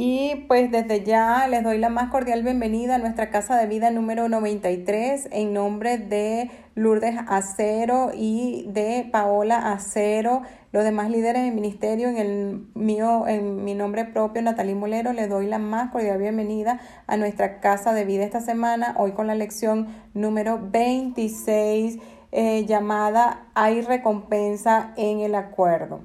Y pues desde ya les doy la más cordial bienvenida a nuestra casa de vida número 93 en nombre de Lourdes Acero y de Paola Acero, los demás líderes del ministerio, en el mío, en mi nombre propio, Natalí Molero, les doy la más cordial bienvenida a nuestra casa de vida esta semana, hoy con la lección número 26 eh, llamada Hay recompensa en el acuerdo.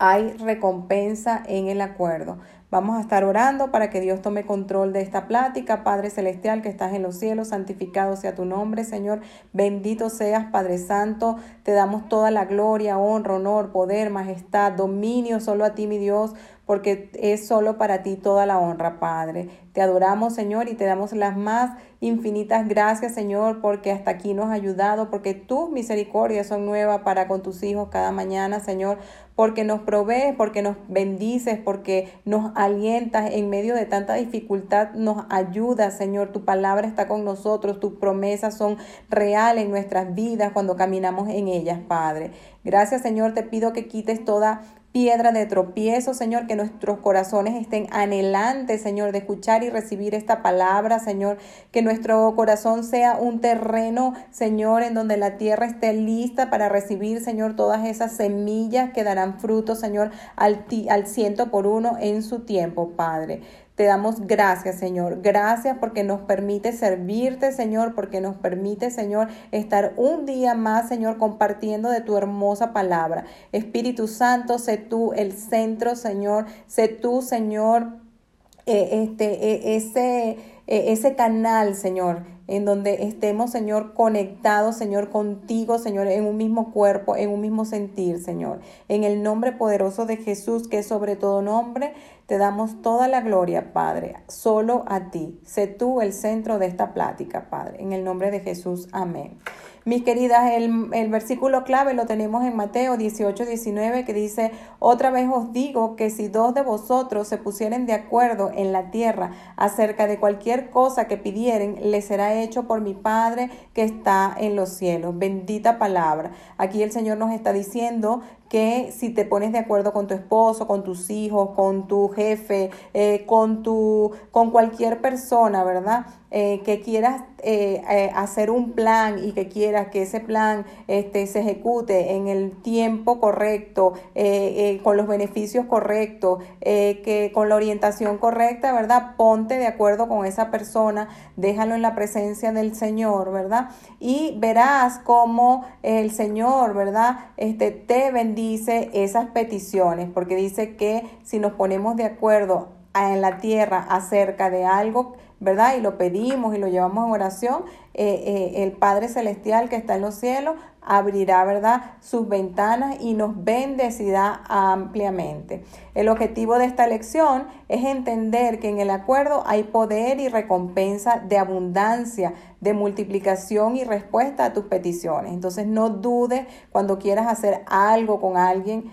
Hay recompensa en el acuerdo. Vamos a estar orando para que Dios tome control de esta plática. Padre Celestial que estás en los cielos, santificado sea tu nombre, Señor. Bendito seas, Padre Santo. Te damos toda la gloria, honra, honor, poder, majestad, dominio solo a ti, mi Dios, porque es solo para ti toda la honra, Padre. Te adoramos, Señor, y te damos las más infinitas gracias, Señor, porque hasta aquí nos has ayudado, porque tus misericordias son nuevas para con tus hijos cada mañana, Señor, porque nos provees, porque nos bendices, porque nos alientas en medio de tanta dificultad, nos ayudas, Señor. Tu palabra está con nosotros, tus promesas son reales en nuestras vidas cuando caminamos en ellas, Padre. Gracias, Señor, te pido que quites toda piedra de tropiezo, Señor, que nuestros corazones estén anhelantes, Señor, de escuchar y recibir esta palabra, Señor, que nuestro corazón sea un terreno, Señor, en donde la tierra esté lista para recibir, Señor, todas esas semillas que darán fruto, Señor, al, al ciento por uno en su tiempo, Padre. Te damos gracias, Señor. Gracias porque nos permite servirte, Señor, porque nos permite, Señor, estar un día más, Señor, compartiendo de tu hermosa palabra. Espíritu Santo, sé tú el centro, Señor. Sé tú, Señor, eh, este, eh, ese, eh, ese canal, Señor en donde estemos, Señor, conectados, Señor, contigo, Señor, en un mismo cuerpo, en un mismo sentir, Señor. En el nombre poderoso de Jesús, que es sobre todo nombre, te damos toda la gloria, Padre, solo a ti. Sé tú el centro de esta plática, Padre. En el nombre de Jesús, amén. Mis queridas, el, el, versículo clave lo tenemos en Mateo 18, 19, que dice, otra vez os digo que si dos de vosotros se pusieren de acuerdo en la tierra acerca de cualquier cosa que pidieren, les será hecho por mi Padre que está en los cielos. Bendita palabra. Aquí el Señor nos está diciendo que si te pones de acuerdo con tu esposo, con tus hijos, con tu jefe, eh, con, tu, con cualquier persona, ¿verdad? Eh, que quieras eh, hacer un plan y que quieras que ese plan este, se ejecute en el tiempo correcto, con los beneficios correctos, que con la orientación correcta, ¿verdad? Ponte de acuerdo con esa persona, déjalo en la presencia del Señor, ¿verdad? Y verás cómo el Señor, ¿verdad? Este, te bendiga dice esas peticiones, porque dice que si nos ponemos de acuerdo en la tierra acerca de algo, ¿verdad? Y lo pedimos y lo llevamos en oración, eh, eh, el Padre Celestial que está en los cielos abrirá, ¿verdad?, sus ventanas y nos bendecirá ampliamente. El objetivo de esta lección es entender que en el acuerdo hay poder y recompensa de abundancia, de multiplicación y respuesta a tus peticiones. Entonces no dudes cuando quieras hacer algo con alguien,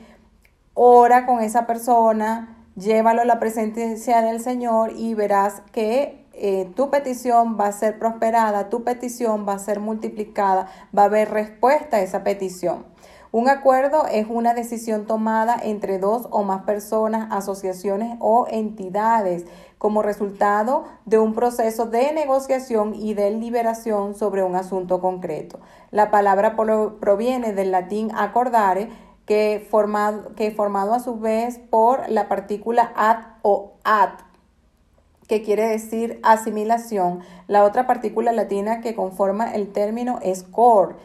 ora con esa persona, llévalo a la presencia del Señor y verás que eh, tu petición va a ser prosperada, tu petición va a ser multiplicada, va a haber respuesta a esa petición. Un acuerdo es una decisión tomada entre dos o más personas, asociaciones o entidades como resultado de un proceso de negociación y de liberación sobre un asunto concreto. La palabra proviene del latín acordare, que formado, que formado a su vez por la partícula ad o ad, que quiere decir asimilación. La otra partícula latina que conforma el término es cor,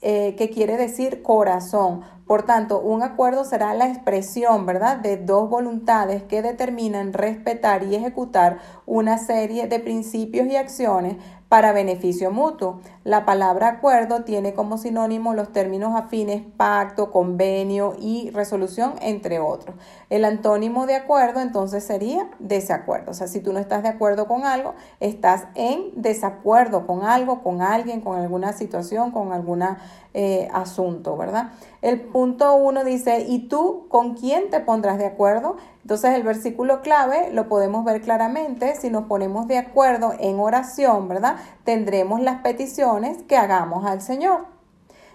eh, que quiere decir corazón. Por tanto, un acuerdo será la expresión, ¿verdad?, de dos voluntades que determinan respetar y ejecutar una serie de principios y acciones para beneficio mutuo. La palabra acuerdo tiene como sinónimo los términos afines pacto, convenio y resolución, entre otros. El antónimo de acuerdo entonces sería desacuerdo. O sea, si tú no estás de acuerdo con algo, estás en desacuerdo con algo, con alguien, con alguna situación, con algún eh, asunto, ¿verdad? El punto uno dice, ¿y tú con quién te pondrás de acuerdo? Entonces el versículo clave lo podemos ver claramente. Si nos ponemos de acuerdo en oración, ¿verdad? Tendremos las peticiones que hagamos al Señor.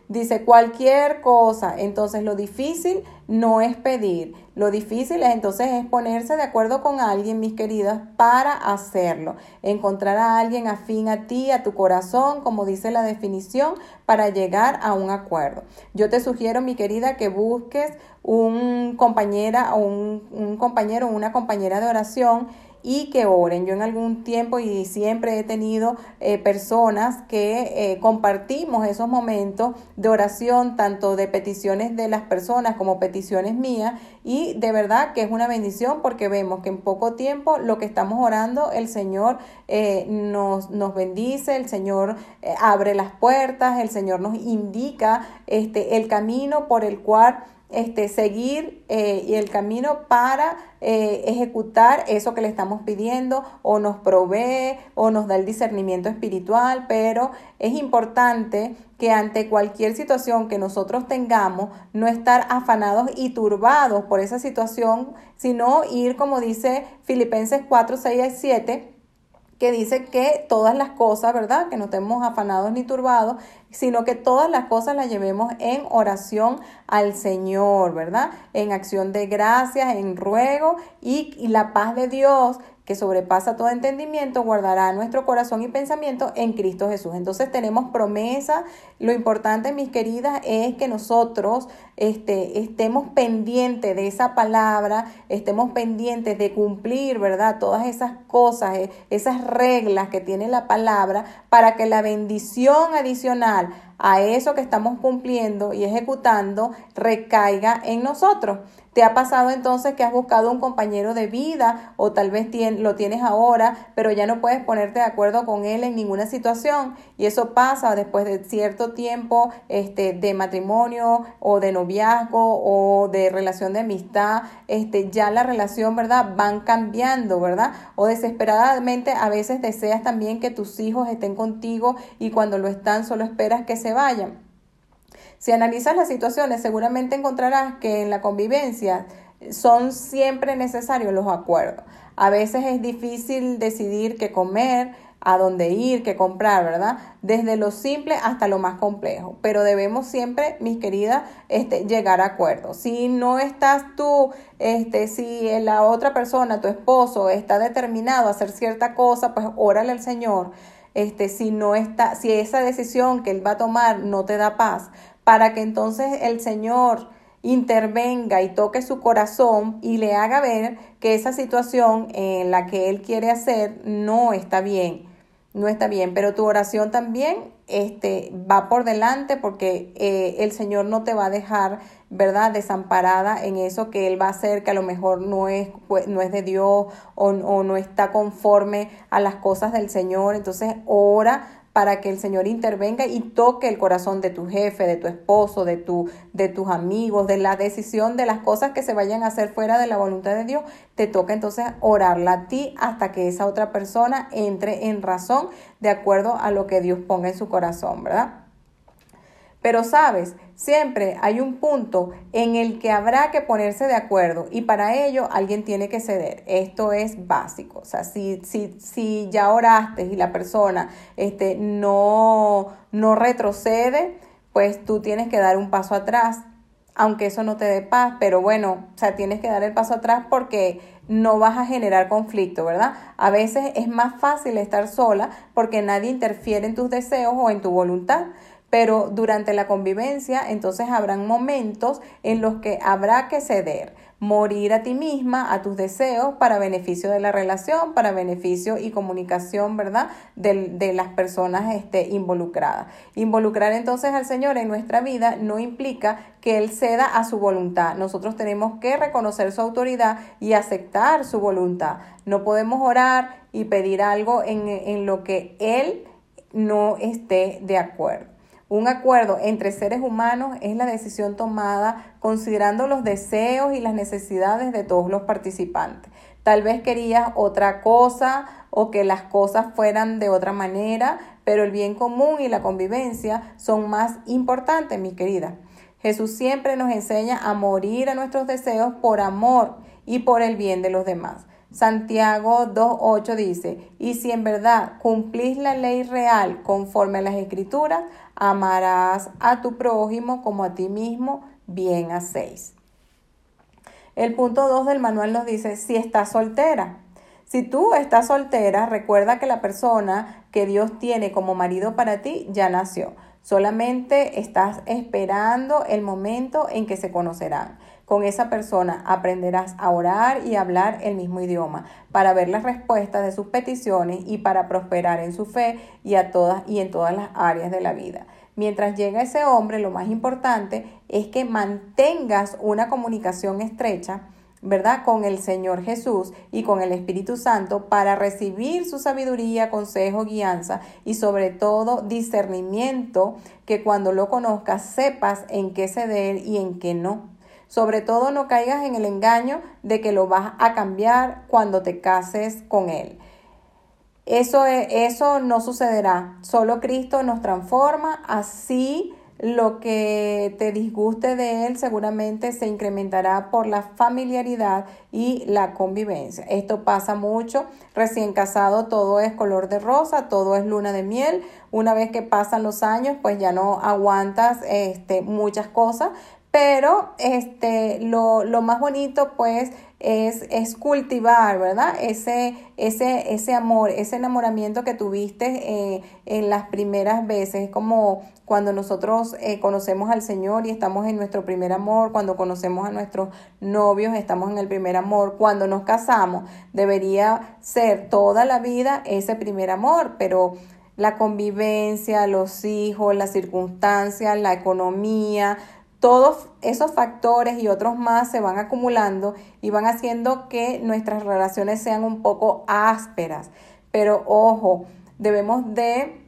dice cualquier cosa. Entonces lo difícil no es pedir. Lo difícil es entonces es ponerse de acuerdo con alguien, mis queridas, para hacerlo. Encontrar a alguien afín a ti, a tu corazón, como dice la definición, para llegar a un acuerdo. Yo te sugiero, mi querida, que busques un compañera o un, un compañero o una compañera de oración y que oren. Yo en algún tiempo y siempre he tenido eh, personas que eh, compartimos esos momentos de oración, tanto de peticiones de las personas como peticiones mías, y de verdad que es una bendición porque vemos que en poco tiempo lo que estamos orando, el Señor eh, nos, nos bendice, el Señor abre las puertas, el Señor nos indica este, el camino por el cual este, seguir eh, y el camino para eh, ejecutar eso que le estamos pidiendo o nos provee o nos da el discernimiento espiritual, pero es importante que ante cualquier situación que nosotros tengamos, no estar afanados y turbados por esa situación, sino ir, como dice Filipenses 4, 6 y 7, que dice que todas las cosas, ¿verdad? Que no estemos afanados ni turbados, sino que todas las cosas las llevemos en oración al Señor, ¿verdad? En acción de gracias, en ruego y, y la paz de Dios que sobrepasa todo entendimiento, guardará nuestro corazón y pensamiento en Cristo Jesús. Entonces tenemos promesa. Lo importante, mis queridas, es que nosotros este, estemos pendientes de esa palabra, estemos pendientes de cumplir, ¿verdad? Todas esas cosas, eh, esas reglas que tiene la palabra para que la bendición adicional a eso que estamos cumpliendo y ejecutando recaiga en nosotros. ¿Te ha pasado entonces que has buscado un compañero de vida o tal vez lo tienes ahora, pero ya no puedes ponerte de acuerdo con él en ninguna situación? Y eso pasa después de cierto tiempo este, de matrimonio o de noviazgo o de relación de amistad, este, ya la relación, ¿verdad? Van cambiando, ¿verdad? O desesperadamente a veces deseas también que tus hijos estén contigo y cuando lo están solo esperas que se vayan. Si analizas las situaciones, seguramente encontrarás que en la convivencia son siempre necesarios los acuerdos. A veces es difícil decidir qué comer, a dónde ir, qué comprar, ¿verdad? Desde lo simple hasta lo más complejo. Pero debemos siempre, mis queridas, este, llegar a acuerdos. Si no estás tú, este, si la otra persona, tu esposo, está determinado a hacer cierta cosa, pues órale al Señor. Este, si no está, si esa decisión que él va a tomar no te da paz, para que entonces el Señor intervenga y toque su corazón y le haga ver que esa situación en la que Él quiere hacer no está bien, no está bien, pero tu oración también este, va por delante porque eh, el Señor no te va a dejar, ¿verdad?, desamparada en eso que Él va a hacer, que a lo mejor no es, pues, no es de Dios o, o no está conforme a las cosas del Señor. Entonces, ora para que el Señor intervenga y toque el corazón de tu jefe, de tu esposo, de, tu, de tus amigos, de la decisión de las cosas que se vayan a hacer fuera de la voluntad de Dios. Te toca entonces orarla a ti hasta que esa otra persona entre en razón de acuerdo a lo que Dios ponga en su corazón, ¿verdad? Pero sabes, siempre hay un punto en el que habrá que ponerse de acuerdo y para ello alguien tiene que ceder. Esto es básico. O sea, si, si, si ya oraste y la persona este, no, no retrocede, pues tú tienes que dar un paso atrás, aunque eso no te dé paz, pero bueno, o sea, tienes que dar el paso atrás porque no vas a generar conflicto, ¿verdad? A veces es más fácil estar sola porque nadie interfiere en tus deseos o en tu voluntad pero durante la convivencia entonces habrán momentos en los que habrá que ceder, morir a ti misma, a tus deseos, para beneficio de la relación, para beneficio y comunicación, ¿verdad? De, las personas este, involucradas. Involucrar entonces al Señor en nuestra vida no implica que Él ceda a su voluntad. Nosotros tenemos que reconocer su autoridad y aceptar su voluntad. No podemos orar y pedir algo en, en lo que Él no esté de acuerdo. Un acuerdo entre seres humanos es la decisión tomada considerando los deseos y las necesidades de todos los participantes. Tal vez querías otra cosa o que las cosas fueran de otra manera, pero el bien común y la convivencia son más importantes, mi querida. Jesús siempre nos enseña a morir a nuestros deseos por amor y por el bien de los demás. Santiago 2.8 dice, y si en verdad cumplís la ley real conforme a las escrituras, amarás a tu prójimo como a ti mismo, bien hacéis. El punto 2 del manual nos dice, si estás soltera. Si tú estás soltera, recuerda que la persona que Dios tiene como marido para ti ya nació. Solamente estás esperando el momento en que se conocerán. Con esa persona aprenderás a orar y hablar el mismo idioma para ver las respuestas de sus peticiones y para prosperar en su fe y, a todas, y en todas las áreas de la vida. Mientras llega ese hombre, lo más importante es que mantengas una comunicación estrecha, ¿verdad? Con el Señor Jesús y con el Espíritu Santo para recibir su sabiduría, consejo, guianza y sobre todo discernimiento que cuando lo conozcas sepas en qué ceder y en qué no. Sobre todo no caigas en el engaño de que lo vas a cambiar cuando te cases con Él. Eso, eso no sucederá. Solo Cristo nos transforma. Así lo que te disguste de Él seguramente se incrementará por la familiaridad y la convivencia. Esto pasa mucho. Recién casado todo es color de rosa, todo es luna de miel. Una vez que pasan los años, pues ya no aguantas este, muchas cosas, pero este, lo, lo más bonito pues es, es, cultivar, ¿verdad? Ese, ese, ese amor, ese enamoramiento que tuviste eh, en las primeras veces, como cuando nosotros eh, conocemos al Señor y estamos en nuestro primer amor, cuando conocemos a nuestros novios, estamos en el primer amor, cuando nos casamos, debería ser toda la vida ese primer amor, pero la convivencia, los hijos, las circunstancias, la economía, todos esos factores y otros más se van acumulando y van haciendo que nuestras relaciones sean un poco ásperas. Pero ojo, debemos de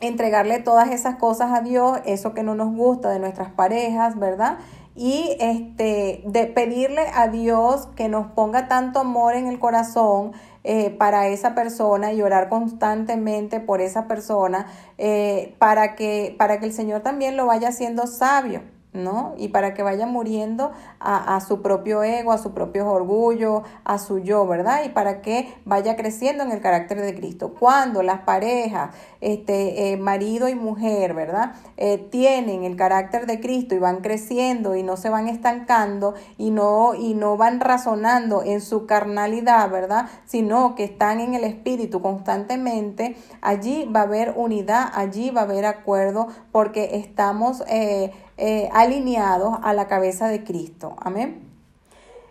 entregarle todas esas cosas a Dios, eso que no nos gusta de nuestras parejas, ¿verdad? Y este, de pedirle a Dios que nos ponga tanto amor en el corazón eh, para esa persona y orar constantemente por esa persona eh, para, que, para que el Señor también lo vaya haciendo sabio. ¿No? Y para que vaya muriendo a, a, su propio ego, a su propio orgullo, a su yo, ¿verdad? Y para que vaya creciendo en el carácter de Cristo. Cuando las parejas, este, eh, marido y mujer, ¿verdad? Eh, tienen el carácter de Cristo y van creciendo y no se van estancando y no, y no van razonando en su carnalidad, ¿verdad? Sino que están en el Espíritu constantemente, allí va a haber unidad, allí va a haber acuerdo porque estamos... Eh, eh, alineados a la cabeza de Cristo. Amén.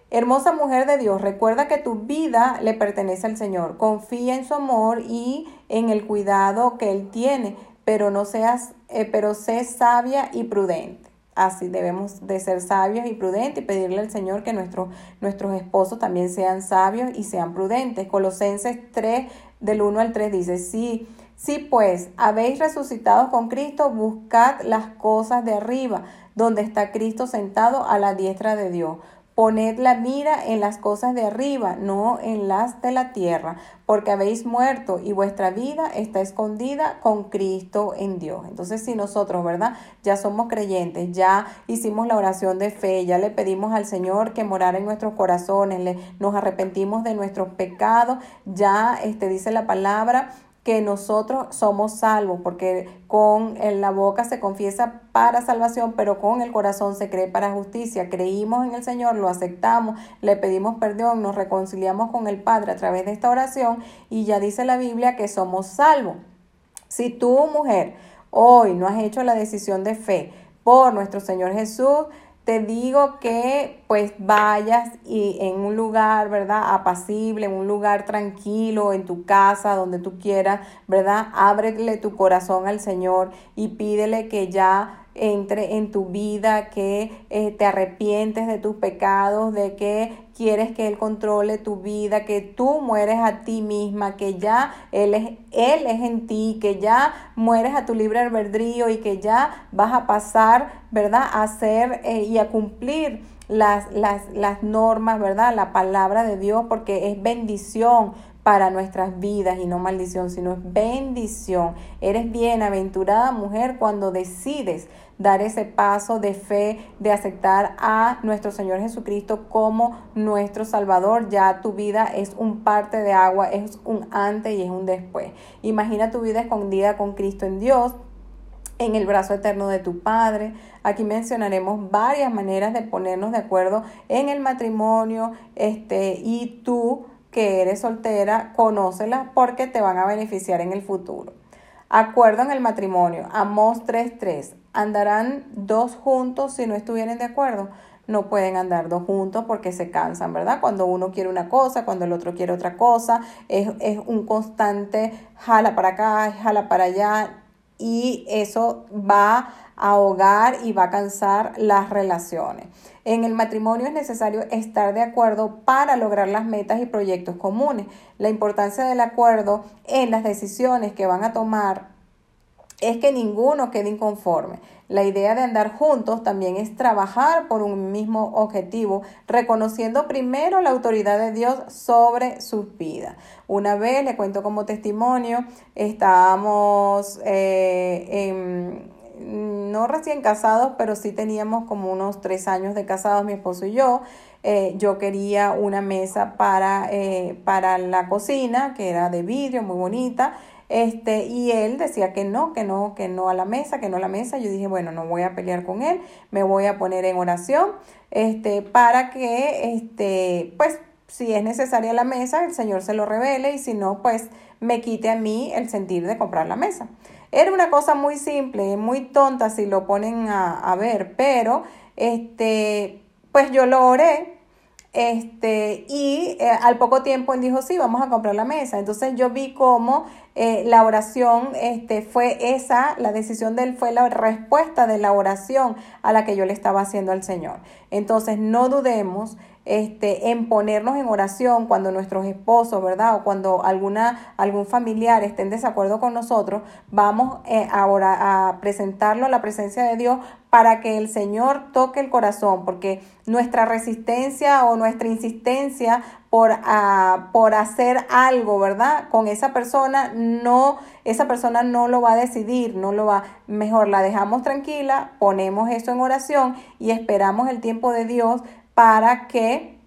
Hermosa mujer de Dios, recuerda que tu vida le pertenece al Señor. Confía en su amor y en el cuidado que Él tiene, pero no seas, eh, pero sé sabia y prudente. Así debemos de ser sabios y prudentes y pedirle al Señor que nuestros, nuestros esposos también sean sabios y sean prudentes. Colosenses 3, del 1 al 3 dice, sí si pues habéis resucitado con Cristo, buscad las cosas de arriba, donde está Cristo sentado a la diestra de Dios. Poned la mira en las cosas de arriba, no en las de la tierra, porque habéis muerto y vuestra vida está escondida con Cristo en Dios. Entonces, si nosotros, ¿verdad? Ya somos creyentes, ya hicimos la oración de fe, ya le pedimos al Señor que morara en nuestros corazones, le, nos arrepentimos de nuestros pecados, ya este, dice la palabra que nosotros somos salvos, porque con la boca se confiesa para salvación, pero con el corazón se cree para justicia. Creímos en el Señor, lo aceptamos, le pedimos perdón, nos reconciliamos con el Padre a través de esta oración y ya dice la Biblia que somos salvos. Si tú, mujer, hoy no has hecho la decisión de fe por nuestro Señor Jesús, te digo que pues vayas y en un lugar, ¿verdad? Apacible, en un lugar tranquilo, en tu casa, donde tú quieras, ¿verdad? Ábrele tu corazón al Señor y pídele que ya entre en tu vida, que eh, te arrepientes de tus pecados, de que quieres que Él controle tu vida, que tú mueres a ti misma, que ya Él es, Él es en ti, que ya mueres a tu libre albedrío y que ya vas a pasar, ¿verdad?, a hacer eh, y a cumplir las, las, las normas, ¿verdad?, la palabra de Dios, porque es bendición para nuestras vidas y no maldición, sino es bendición. Eres bienaventurada mujer cuando decides dar ese paso de fe, de aceptar a nuestro Señor Jesucristo como nuestro Salvador. Ya tu vida es un parte de agua, es un antes y es un después. Imagina tu vida escondida con Cristo en Dios en el brazo eterno de tu Padre. Aquí mencionaremos varias maneras de ponernos de acuerdo en el matrimonio, este, y tú que eres soltera, conócelas porque te van a beneficiar en el futuro. Acuerdo en el matrimonio. Amos 3.3. ¿Andarán dos juntos si no estuvieran de acuerdo? No pueden andar dos juntos porque se cansan, ¿verdad? Cuando uno quiere una cosa, cuando el otro quiere otra cosa, es, es un constante jala para acá, jala para allá y eso va a ahogar y va a cansar las relaciones. En el matrimonio es necesario estar de acuerdo para lograr las metas y proyectos comunes. La importancia del acuerdo en las decisiones que van a tomar es que ninguno quede inconforme. La idea de andar juntos también es trabajar por un mismo objetivo, reconociendo primero la autoridad de Dios sobre sus vidas. Una vez, le cuento como testimonio, estábamos eh, en no recién casados, pero sí teníamos como unos tres años de casados, mi esposo y yo. Eh, yo quería una mesa para, eh, para la cocina, que era de vidrio, muy bonita. Este, y él decía que no, que no, que no a la mesa, que no a la mesa. Yo dije, bueno, no voy a pelear con él, me voy a poner en oración, este, para que, este, pues, si es necesaria la mesa, el Señor se lo revele y si no, pues, me quite a mí el sentir de comprar la mesa. Era una cosa muy simple, muy tonta si lo ponen a, ver, pero este, pues yo lo oré. Este, y eh, al poco tiempo él dijo, sí, vamos a comprar la mesa. Entonces yo vi cómo eh, la oración este, fue esa, la decisión de él fue la respuesta de la oración a la que yo le estaba haciendo al Señor. Entonces no dudemos este, en ponernos en oración cuando nuestros esposos, ¿verdad? O cuando alguna, algún familiar esté en desacuerdo con nosotros, vamos eh, ahora a presentarlo a la presencia de Dios para que el Señor toque el corazón, porque nuestra resistencia o nuestra insistencia por, ah, por hacer algo, ¿verdad? Con esa persona, no, esa persona no lo va a decidir, no lo va, mejor la dejamos tranquila, ponemos eso en oración y esperamos el tiempo de Dios para que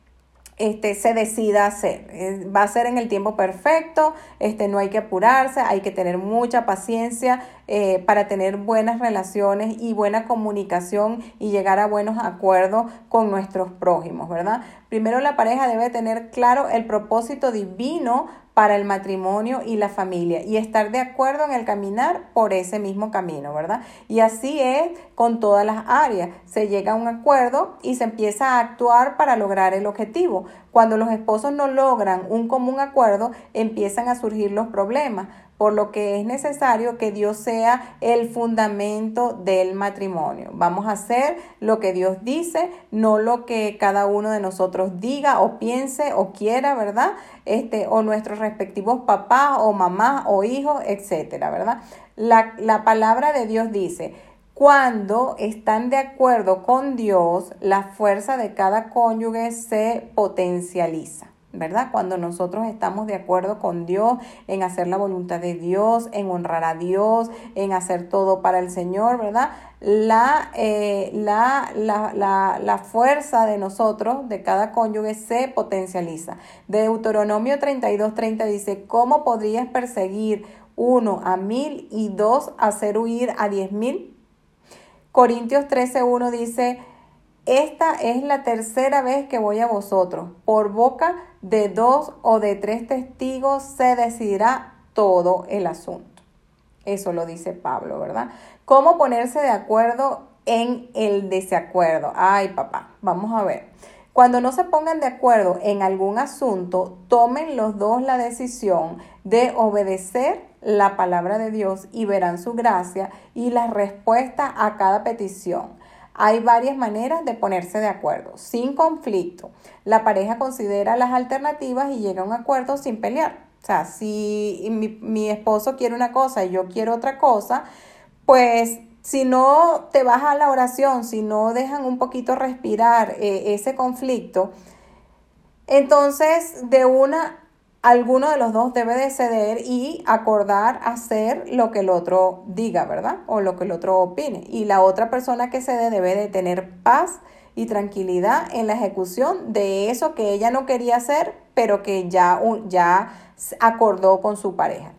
este, se decida hacer. Va a ser en el tiempo perfecto, este, no hay que apurarse, hay que tener mucha paciencia eh, para tener buenas relaciones y buena comunicación y llegar a buenos acuerdos con nuestros prójimos, ¿verdad? Primero la pareja debe tener claro el propósito divino para el matrimonio y la familia y estar de acuerdo en el caminar por ese mismo camino, ¿verdad? Y así es con todas las áreas. Se llega a un acuerdo y se empieza a actuar para lograr el objetivo. Cuando los esposos no logran un común acuerdo, empiezan a surgir los problemas por lo que es necesario que Dios sea el fundamento del matrimonio. Vamos a hacer lo que Dios dice, no lo que cada uno de nosotros diga o piense o quiera, ¿verdad? Este, o nuestros respectivos papás o mamás o hijos, etcétera, ¿verdad? La, la palabra de Dios dice, cuando están de acuerdo con Dios, la fuerza de cada cónyuge se potencializa. ¿Verdad? Cuando nosotros estamos de acuerdo con Dios en hacer la voluntad de Dios, en honrar a Dios, en hacer todo para el Señor, ¿verdad? La, eh, la, la, la, la, fuerza de nosotros, de cada cónyuge, se potencializa. Deuteronomio 32, 30 dice, ¿cómo podrías perseguir uno a mil y dos hacer huir a diez mil? Corintios 13, 1 dice, esta es la tercera vez que voy a vosotros. Por boca de dos o de tres testigos se decidirá todo el asunto. Eso lo dice Pablo, ¿verdad? ¿Cómo ponerse de acuerdo en el desacuerdo? Ay, papá, vamos a ver. Cuando no se pongan de acuerdo en algún asunto, tomen los dos la decisión de obedecer la palabra de Dios y verán su gracia y la respuesta a cada petición. Hay varias maneras de ponerse de acuerdo, sin conflicto. La pareja considera las alternativas y llega a un acuerdo sin pelear. O sea, si mi, esposo quiere una cosa y yo quiero otra cosa, pues si no te vas a la oración, si no dejan un poquito respirar eh, ese conflicto, entonces de una alguno de los dos debe de ceder y acordar hacer lo que el otro diga, ¿verdad? O lo que el otro opine. Y la otra persona que cede debe de tener paz y tranquilidad en la ejecución de eso que ella no quería hacer, pero que ya, ya acordó con su pareja.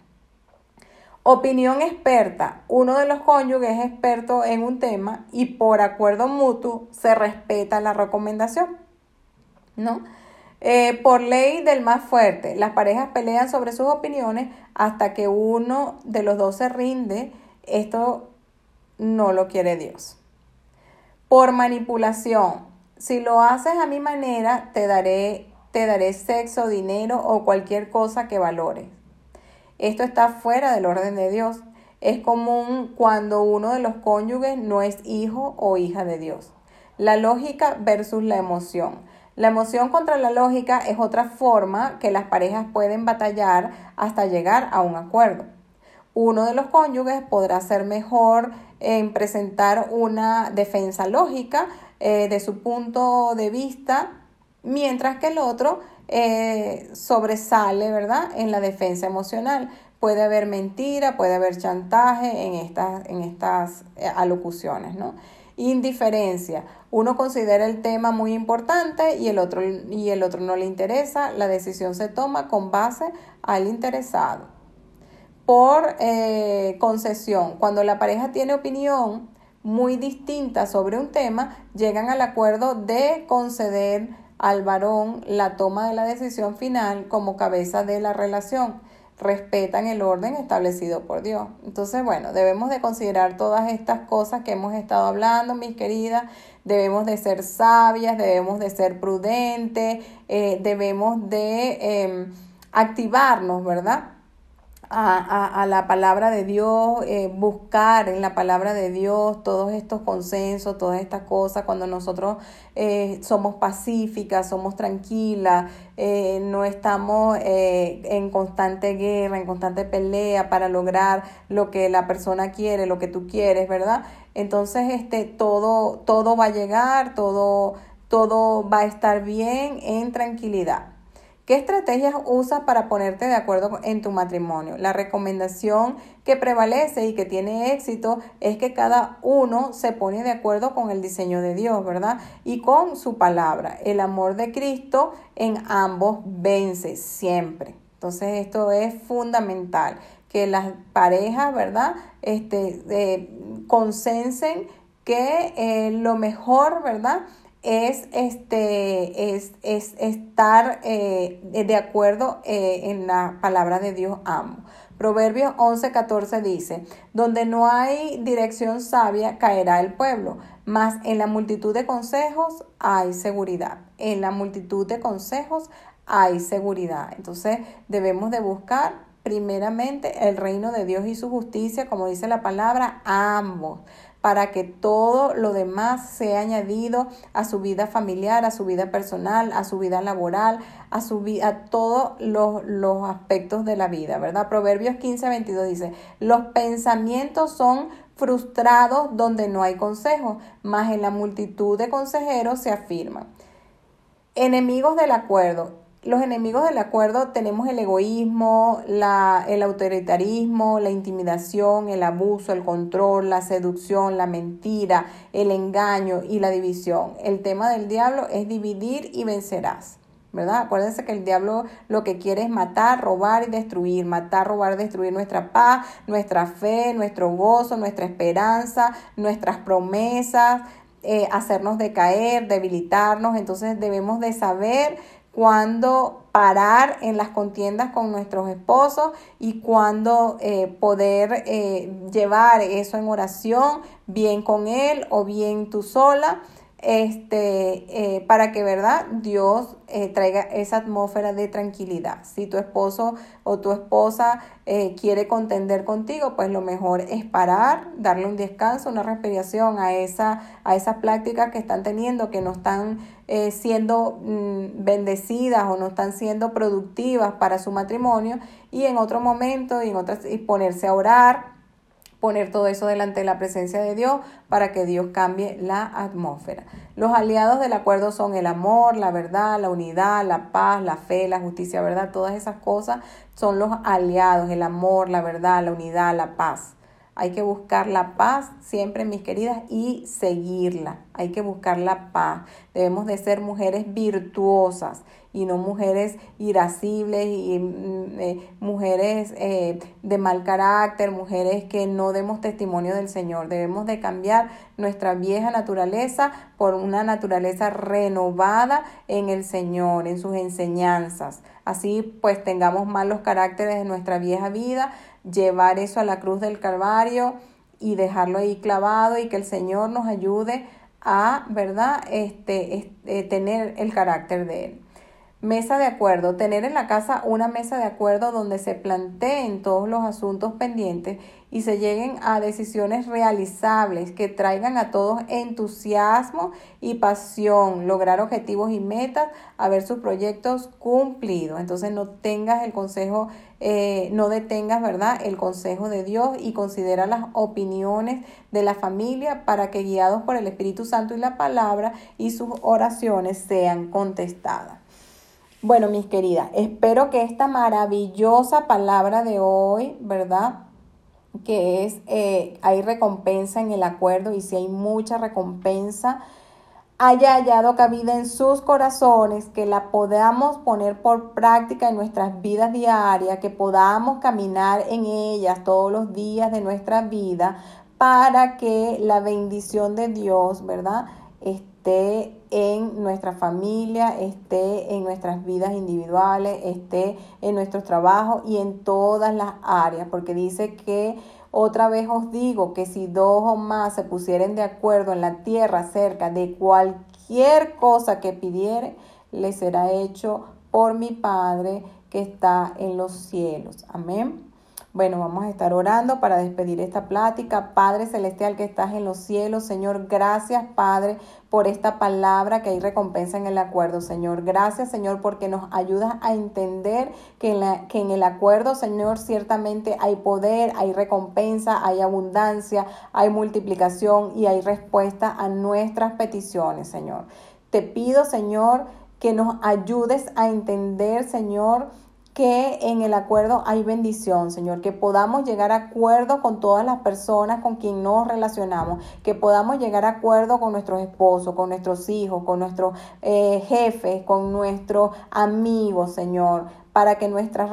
Opinión experta. Uno de los cónyuges es experto en un tema y por acuerdo mutuo se respeta la recomendación. ¿No? Eh, por ley del más fuerte, las parejas pelean sobre sus opiniones hasta que uno de los dos se rinde. Esto no lo quiere Dios. Por manipulación, si lo haces a mi manera, te daré, te daré sexo, dinero o cualquier cosa que valores. Esto está fuera del orden de Dios. Es común cuando uno de los cónyuges no es hijo o hija de Dios. La lógica versus la emoción. La emoción contra la lógica es otra forma que las parejas pueden batallar hasta llegar a un acuerdo. Uno de los cónyuges podrá ser mejor en presentar una defensa lógica eh, de su punto de vista, mientras que el otro eh, sobresale, ¿verdad?, en la defensa emocional. Puede haber mentira, puede haber chantaje en estas, en estas eh, alocuciones, ¿no? Indiferencia. Uno considera el tema muy importante y el, otro, y el otro no le interesa. La decisión se toma con base al interesado. Por eh, concesión, cuando la pareja tiene opinión muy distinta sobre un tema, llegan al acuerdo de conceder al varón la toma de la decisión final como cabeza de la relación respetan el orden establecido por Dios. Entonces, bueno, debemos de considerar todas estas cosas que hemos estado hablando, mis queridas. Debemos de ser sabias, debemos de ser prudentes, eh, debemos de em, activarnos, ¿verdad? A, la palabra de Dios, eh, buscar en la palabra de Dios todos estos consensos, todas estas cosas, cuando nosotros eh, somos pacíficas, somos tranquilas, eh, no estamos en constante guerra, en constante pelea para lograr lo que la persona quiere, lo que tú quieres, ¿verdad? Entonces, este, todo, todo va a llegar, todo, todo va a estar bien en tranquilidad. ¿Qué estrategias usas para ponerte de acuerdo en tu matrimonio? La recomendación que prevalece y que tiene éxito es que cada uno se pone de acuerdo con el diseño de Dios, ¿verdad? Y con su palabra. El amor de Cristo en ambos vence siempre. Entonces esto es fundamental, que las parejas, ¿verdad? Este, eh, consensen que eh, lo mejor, ¿verdad? Es, este, es, es estar eh, de acuerdo eh, en la palabra de Dios amo. Proverbios 11:14 dice, donde no hay dirección sabia caerá el pueblo, mas en la multitud de consejos hay seguridad. En la multitud de consejos hay seguridad. Entonces debemos de buscar primeramente el reino de Dios y su justicia, como dice la palabra, ambos para que todo lo demás sea añadido a su vida familiar, a su vida personal, a su vida laboral, a, su a todos los, los aspectos de la vida, ¿verdad? Proverbios 15, 22 dice, los pensamientos son frustrados donde no hay consejo, mas en la multitud de consejeros se afirman. Enemigos del acuerdo los enemigos del acuerdo tenemos el egoísmo, la, el autoritarismo, la intimidación, el abuso, el control, la seducción, la mentira, el engaño y la división. El tema del diablo es dividir y vencerás. ¿verdad? Acuérdense que el diablo lo que quiere es matar, robar y destruir, matar, robar, destruir nuestra paz, nuestra fe, nuestro gozo, nuestra esperanza, nuestras promesas, eh, hacernos decaer, debilitarnos. Entonces debemos de saber cuándo parar en las contiendas con nuestros esposos y cuándo eh, poder eh, llevar eso en oración, bien con él o bien tú sola este, eh, para que, ¿verdad? Dios eh, traiga esa atmósfera de tranquilidad. Si tu esposo o tu esposa quiere contender contigo, pues lo mejor es parar, darle un descanso, una respiración a, esa, a esas prácticas que están teniendo, que no están siendo mm, bendecidas o no están siendo productivas para su matrimonio y en otro momento y, en otras, y ponerse a orar poner todo eso delante de la presencia de Dios para que Dios cambie la atmósfera. Los aliados del acuerdo son el amor, la verdad, la unidad, la paz, la fe, la justicia, ¿verdad? Todas esas cosas son los aliados, el amor, la verdad, la unidad, la paz. Hay que buscar la paz siempre, mis queridas, y seguirla. Hay que buscar la paz. Debemos de ser mujeres virtuosas y no mujeres irascibles y mm, eh, mujeres eh, de mal carácter, mujeres que no demos testimonio del Señor. Debemos de cambiar nuestra vieja naturaleza por una naturaleza renovada en el Señor, en sus enseñanzas. Así pues tengamos malos caracteres en nuestra vieja vida, llevar eso a la cruz del Calvario y dejarlo ahí clavado y que el Señor nos ayude a, ¿verdad?, este, este, tener el carácter de Él. Mesa de acuerdo, tener en la casa una mesa de acuerdo donde se planteen todos los asuntos pendientes y se lleguen a decisiones realizables que traigan a todos entusiasmo y pasión, lograr objetivos y metas, a ver sus proyectos cumplidos. Entonces no tengas el consejo, eh, no detengas, ¿verdad? El consejo de Dios y considera las opiniones de la familia para que guiados por el Espíritu Santo y la palabra y sus oraciones sean contestadas. Bueno, mis queridas, espero que esta maravillosa palabra de hoy, ¿verdad? Que es, eh, hay recompensa en el acuerdo y si hay mucha recompensa, haya hallado cabida en sus corazones, que la podamos poner por práctica en nuestras vidas diarias, que podamos caminar en ellas todos los días de nuestra vida para que la bendición de Dios, ¿verdad? esté en nuestra familia, esté en nuestras vidas individuales, esté en nuestros trabajos y en todas las áreas, porque dice que otra vez os digo que si dos o más se pusieren de acuerdo en la tierra acerca de cualquier cosa que pidiere, le será hecho por mi Padre que está en los cielos. Amén. Bueno, vamos a estar orando para despedir esta plática. Padre Celestial que estás en los cielos, Señor, gracias Padre por esta palabra que hay recompensa en el acuerdo, Señor. Gracias, Señor, porque nos ayudas a entender que en, la, que en el acuerdo, Señor, ciertamente hay poder, hay recompensa, hay abundancia, hay multiplicación y hay respuesta a nuestras peticiones, Señor. Te pido, Señor, que nos ayudes a entender, Señor, que en el acuerdo hay bendición, Señor, que podamos llegar a acuerdo con todas las personas con quien nos relacionamos, que podamos llegar a acuerdo con nuestros esposos, con nuestros hijos, con nuestros eh, jefes, con nuestros amigos, Señor, para que nuestras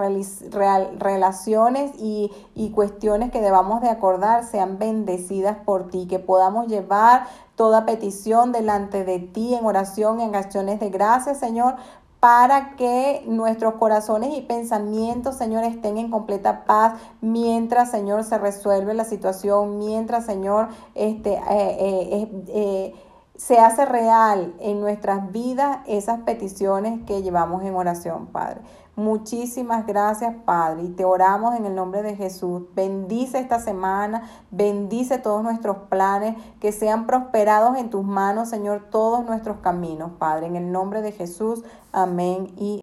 relaciones y, y cuestiones que debamos de acordar sean bendecidas por ti, que podamos llevar toda petición delante de ti en oración, en acciones de gracias, Señor, para que nuestros corazones y pensamientos, Señor, estén en completa paz mientras, Señor, se resuelve la situación, mientras, Señor, este, eh, eh, eh, se hace real en nuestras vidas esas peticiones que llevamos en oración, Padre. Muchísimas gracias, Padre, y te oramos en el nombre de Jesús. Bendice esta semana, bendice todos nuestros planes, que sean prosperados en tus manos, Señor, todos nuestros caminos, Padre, en el nombre de Jesús. Amén y